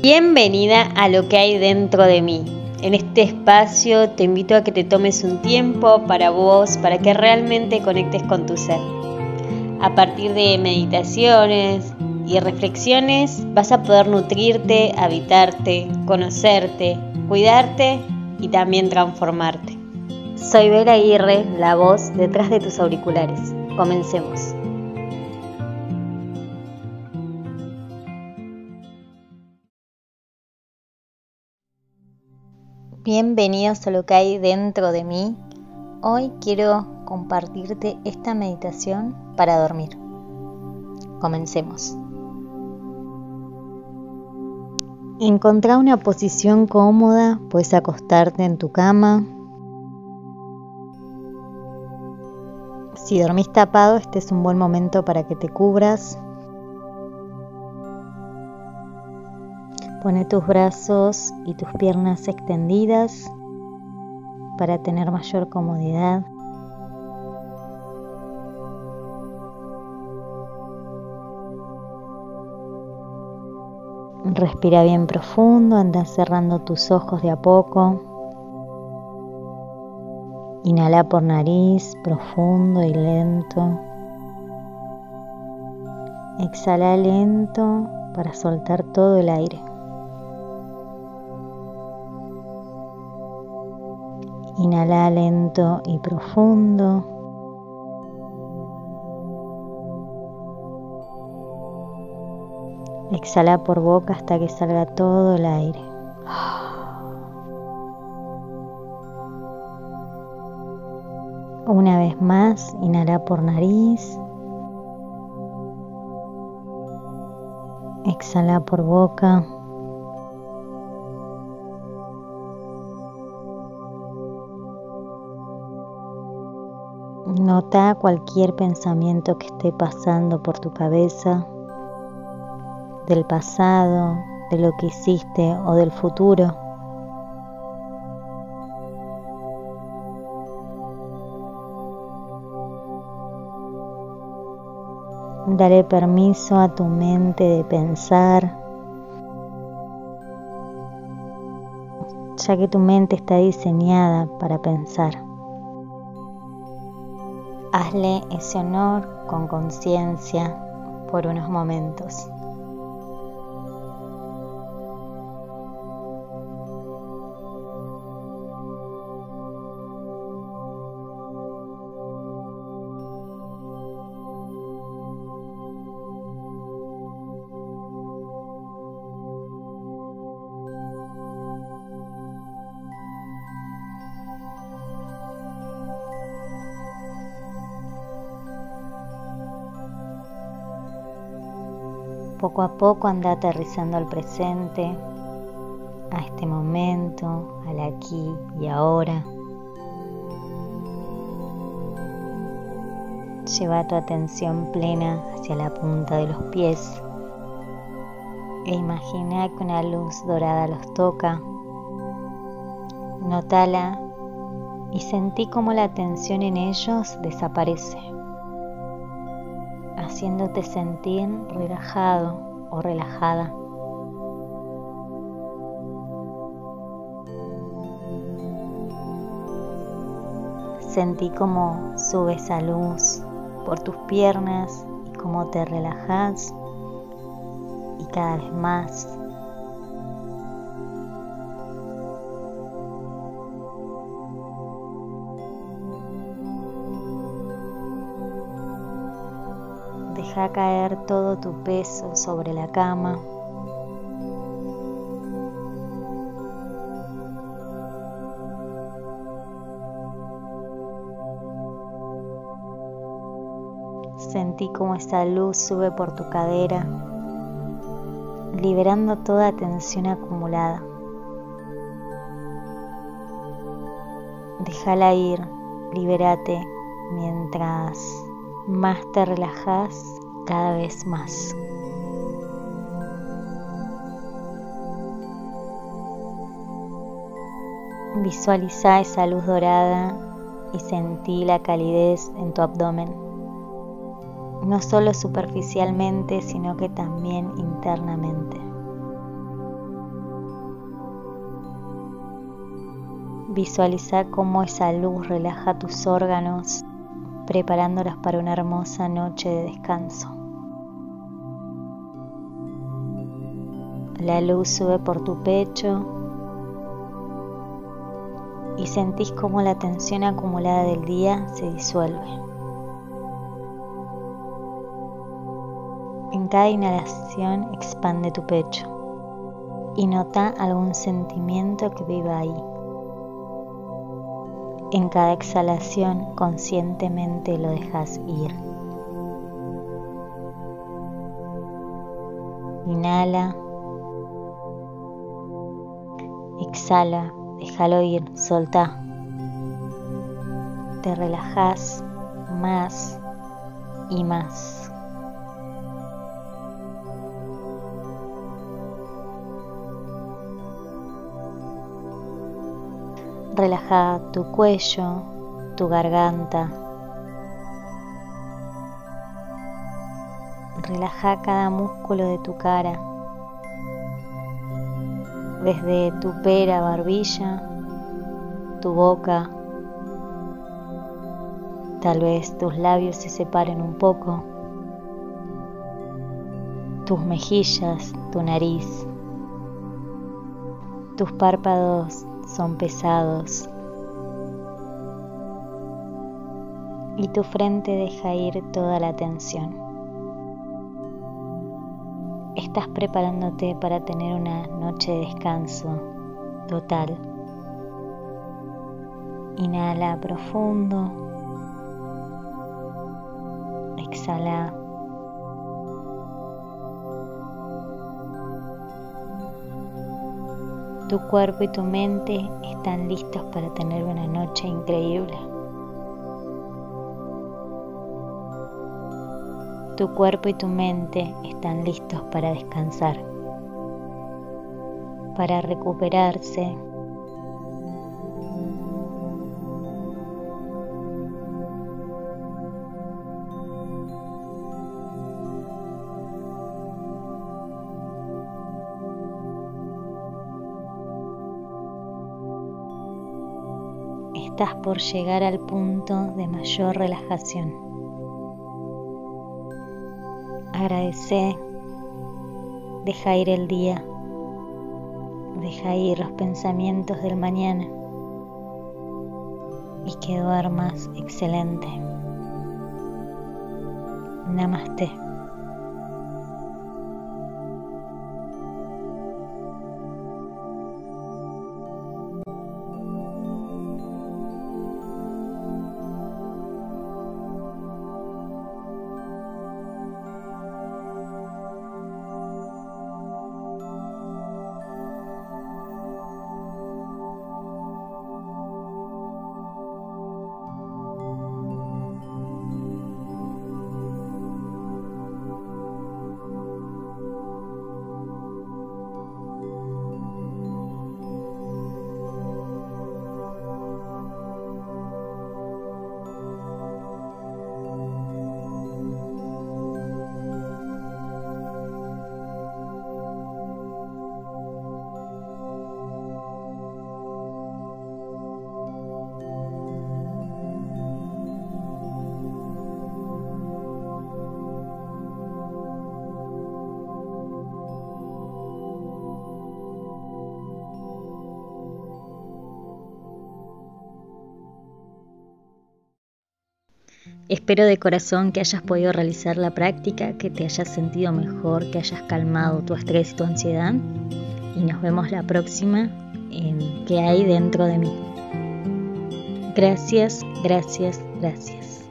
Bienvenida a lo que hay dentro de mí. En este espacio te invito a que te tomes un tiempo para vos, para que realmente conectes con tu ser. A partir de meditaciones y reflexiones vas a poder nutrirte, habitarte, conocerte, cuidarte y también transformarte. Soy Vera Aguirre, la voz detrás de tus auriculares. Comencemos. Bienvenidos a lo que hay dentro de mí. Hoy quiero compartirte esta meditación para dormir. Comencemos. Encontrá una posición cómoda, puedes acostarte en tu cama. Si dormís tapado, este es un buen momento para que te cubras Pone tus brazos y tus piernas extendidas para tener mayor comodidad. Respira bien profundo, anda cerrando tus ojos de a poco. Inhala por nariz, profundo y lento. Exhala lento para soltar todo el aire. Inhala lento y profundo. Exhala por boca hasta que salga todo el aire. Una vez más, inhala por nariz. Exhala por boca. Nota cualquier pensamiento que esté pasando por tu cabeza, del pasado, de lo que hiciste o del futuro. Daré permiso a tu mente de pensar, ya que tu mente está diseñada para pensar. Hazle ese honor con conciencia por unos momentos. Poco a poco anda aterrizando al presente, a este momento, al aquí y ahora. Lleva tu atención plena hacia la punta de los pies e imagina que una luz dorada los toca. Notala y sentí como la tensión en ellos desaparece haciéndote sentir relajado o relajada. Sentí como sube esa luz por tus piernas y cómo te relajas y cada vez más Deja caer todo tu peso sobre la cama. Sentí como esa luz sube por tu cadera, liberando toda tensión acumulada. Déjala ir, libérate mientras más te relajas cada vez más. Visualiza esa luz dorada y sentí la calidez en tu abdomen, no solo superficialmente, sino que también internamente. Visualiza cómo esa luz relaja tus órganos preparándolas para una hermosa noche de descanso. La luz sube por tu pecho y sentís cómo la tensión acumulada del día se disuelve. En cada inhalación expande tu pecho y nota algún sentimiento que viva ahí. En cada exhalación conscientemente lo dejas ir. Inhala. Exhala, déjalo ir, solta. Te relajas más y más. Relaja tu cuello, tu garganta. Relaja cada músculo de tu cara. Desde tu pera, barbilla, tu boca. Tal vez tus labios se separen un poco. Tus mejillas, tu nariz. Tus párpados son pesados y tu frente deja ir toda la tensión. Estás preparándote para tener una noche de descanso total. Inhala profundo. Exhala Tu cuerpo y tu mente están listos para tener una noche increíble. Tu cuerpo y tu mente están listos para descansar, para recuperarse por llegar al punto de mayor relajación. Agradece, deja ir el día, deja ir los pensamientos del mañana y que duermas excelente. Namaste. Espero de corazón que hayas podido realizar la práctica, que te hayas sentido mejor, que hayas calmado tu estrés y tu ansiedad. Y nos vemos la próxima en ¿Qué hay dentro de mí? Gracias, gracias, gracias.